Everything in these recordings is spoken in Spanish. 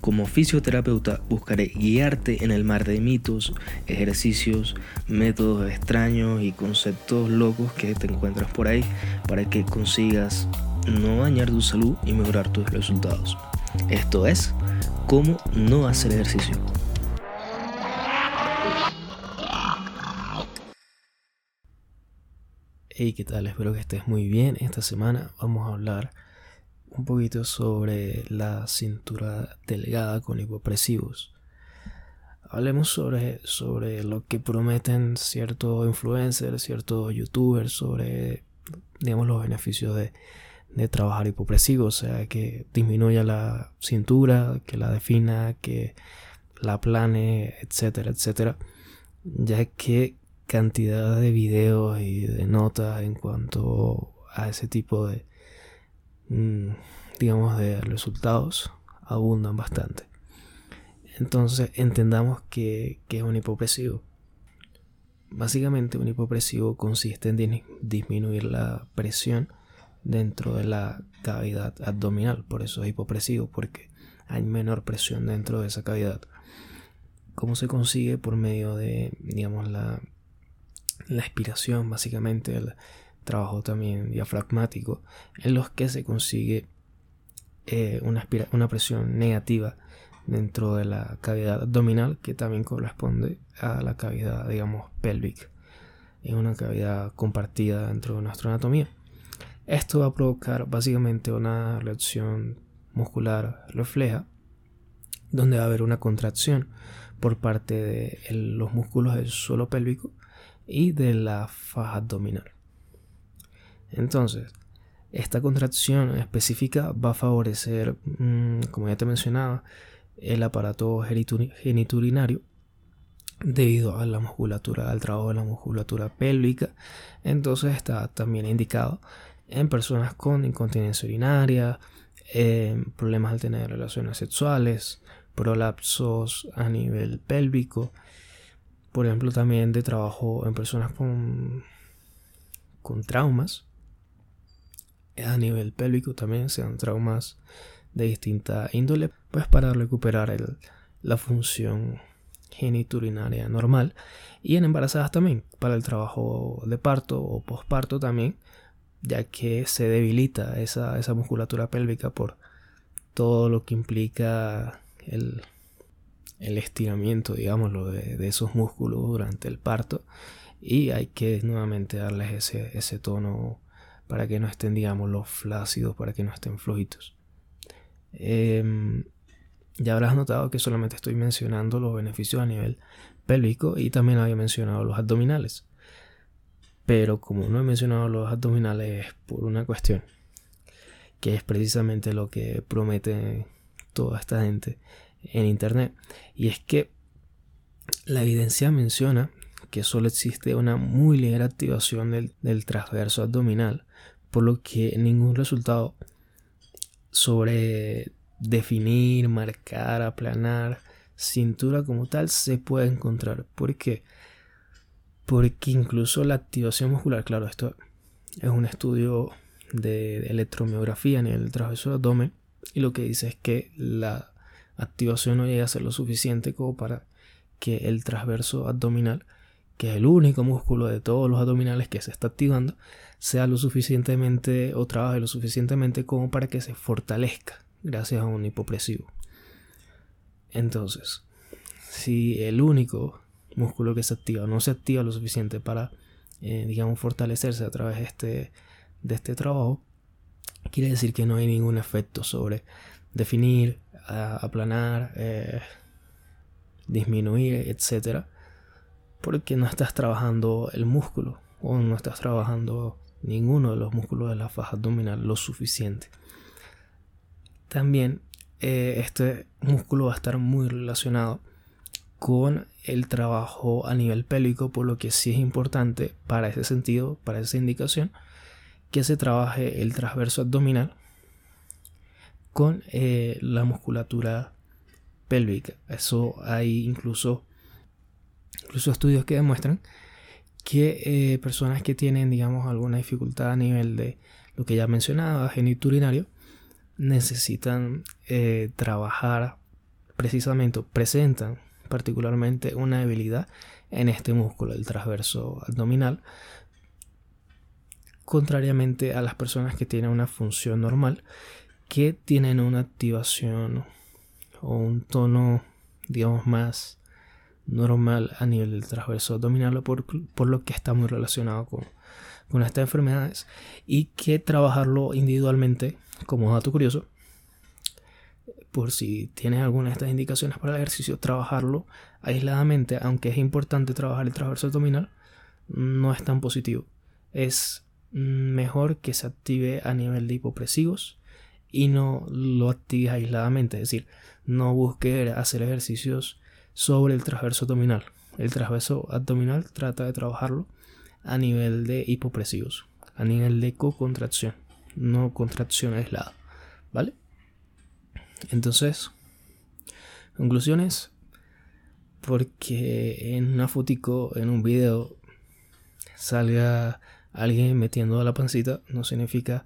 Como fisioterapeuta buscaré guiarte en el mar de mitos, ejercicios, métodos extraños y conceptos locos que te encuentras por ahí para que consigas no dañar tu salud y mejorar tus resultados. Esto es, cómo no hacer ejercicio. Hey, ¿qué tal? Espero que estés muy bien. Esta semana vamos a hablar un poquito sobre la cintura delgada con hipopresivos. Hablemos sobre, sobre lo que prometen ciertos influencers, ciertos youtubers, sobre digamos, los beneficios de, de trabajar hipopresivo, o sea, que disminuya la cintura, que la defina, que la plane, etcétera, etcétera, ya que cantidad de videos y de notas en cuanto a ese tipo de, digamos, de resultados abundan bastante. Entonces entendamos que, es un hipopresivo. Básicamente un hipopresivo consiste en disminuir la presión dentro de la cavidad abdominal. Por eso es hipopresivo, porque hay menor presión dentro de esa cavidad. ¿Cómo se consigue? Por medio de, digamos, la, la expiración, básicamente, trabajo también diafragmático, en los que se consigue eh, una, una presión negativa dentro de la cavidad abdominal que también corresponde a la cavidad, digamos, pélvica. Es una cavidad compartida dentro de nuestra anatomía. Esto va a provocar básicamente una reacción muscular refleja, donde va a haber una contracción por parte de los músculos del suelo pélvico y de la faja abdominal. Entonces, esta contracción específica va a favorecer, mm, como ya te mencionaba, el aparato geniturinario debido a la musculatura, al trabajo de la musculatura pélvica. Entonces está también indicado en personas con incontinencia urinaria, problemas al tener relaciones sexuales, prolapsos a nivel pélvico, por ejemplo también de trabajo en personas con, con traumas a nivel pélvico también sean traumas de distinta índole, pues para recuperar la función geniturinaria normal. Y en embarazadas también para el trabajo de parto o posparto también ya que se debilita esa, esa musculatura pélvica por todo lo que implica el, el estiramiento digámoslo de, de, esos músculos durante el parto. Y hay que nuevamente darles ese, ese tono para que no estén, digamos, los flácidos, para que no estén flojitos. Em, ya habrás notado que solamente estoy mencionando los beneficios a nivel pélvico y también había mencionado los abdominales. Pero como no he mencionado los abdominales es por una cuestión, que es precisamente lo que promete toda esta gente en internet. Y es que la evidencia menciona que solo existe una muy ligera activación del, del transverso abdominal por lo que ningún resultado sobre definir, marcar, aplanar cintura como tal se puede encontrar. ¿Por qué? Porque incluso la activación muscular, claro, esto es un estudio de electromiografía en el transverso del abdomen y lo que dice es que la activación no llega a ser lo suficiente como para que el transverso abdominal que es el único músculo de todos los abdominales que se está activando, sea lo suficientemente o trabaje lo suficientemente como para que se fortalezca gracias a un hipopresivo. Entonces, si el único músculo que se activa no se activa lo suficiente para, eh, digamos, fortalecerse a través de este, de este trabajo, quiere decir que no hay ningún efecto sobre definir, aplanar, eh, disminuir, etcétera porque no estás trabajando el músculo o no estás trabajando ninguno de los músculos de la faja abdominal lo suficiente. También eh, este músculo va a estar muy relacionado con el trabajo a nivel pélvico, por lo que sí es importante para ese sentido, para esa indicación, que se trabaje el transverso abdominal con eh, la musculatura pélvica. Eso hay incluso, incluso estudios que demuestran que eh, personas que tienen, digamos, alguna dificultad a nivel de lo que ya mencionaba, geniturinario, necesitan eh, trabajar precisamente, presentan particularmente una debilidad en este músculo, el transverso abdominal, contrariamente a las personas que tienen una función normal, que tienen una activación o un tono, digamos, más normal a nivel del transverso abdominal, por, por lo que está muy relacionado con, con estas enfermedades, y que trabajarlo individualmente, como dato curioso, por si tienes alguna de estas indicaciones para el ejercicio, trabajarlo aisladamente, aunque es importante trabajar el transverso abdominal, no es tan positivo. Es mejor que se active a nivel de hipopresivos y no lo actives aisladamente, es decir, no busques hacer ejercicios sobre el transverso abdominal. El transverso abdominal trata de trabajarlo a nivel de hipopresivos, a nivel de co-contracción, no contracción aislada, ¿vale? Entonces, conclusiones, porque en una fotico, en un video, salga alguien metiendo la pancita, no significa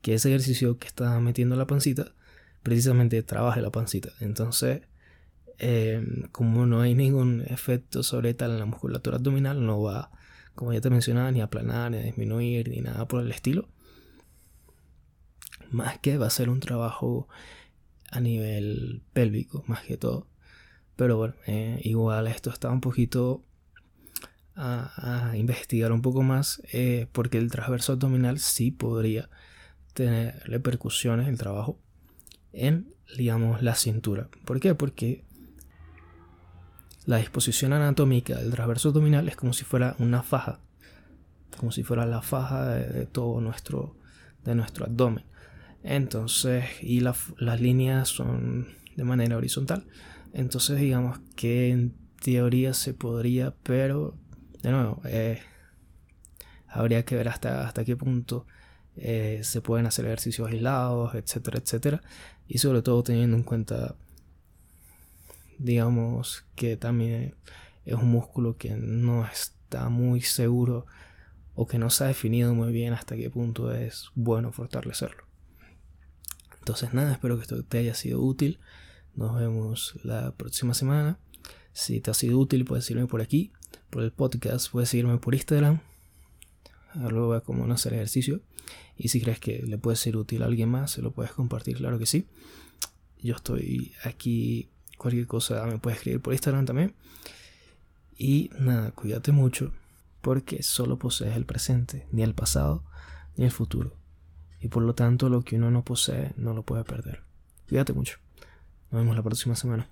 que ese ejercicio que está metiendo la pancita precisamente trabaje la pancita. Entonces, eh, como no hay ningún efecto sobre tal en la musculatura abdominal, no va, como ya te mencionaba, ni a aplanar, ni a disminuir, ni nada por el estilo. Más que va a ser un trabajo a nivel pélvico, más que todo. Pero bueno, eh, igual esto está un poquito a, investigar un poco más, eh, porque el transverso abdominal sí podría tener repercusiones, el trabajo, en, digamos, la cintura. ¿Por qué? Porque la disposición anatómica del transverso abdominal es como si fuera una faja, como si fuera la faja de, todo nuestro, de nuestro abdomen. Entonces, y las líneas son de manera horizontal. Entonces, digamos que en teoría se podría, pero de nuevo, eh, habría que ver hasta, hasta qué punto eh, se pueden hacer ejercicios aislados, etcétera, etcétera. Y sobre todo teniendo en cuenta, digamos, que también es un músculo que no está muy seguro o que no se ha definido muy bien hasta qué punto es bueno fortalecerlo. Entonces nada, espero que esto te haya sido útil. Nos vemos la próxima semana. Si te ha sido útil, puedes seguirme por aquí, por el podcast, puedes seguirme por Instagram. Luego como no hacer ejercicio. Y si crees que le puede ser útil a alguien más, se lo puedes compartir, claro que sí. Yo estoy aquí, cualquier cosa me puedes escribir por Instagram también. Y nada, cuídate mucho, porque solo posees el presente, ni el pasado, ni el futuro y por lo tanto lo que uno no posee no lo puede perder. Cuídate mucho. Nos vemos la próxima semana.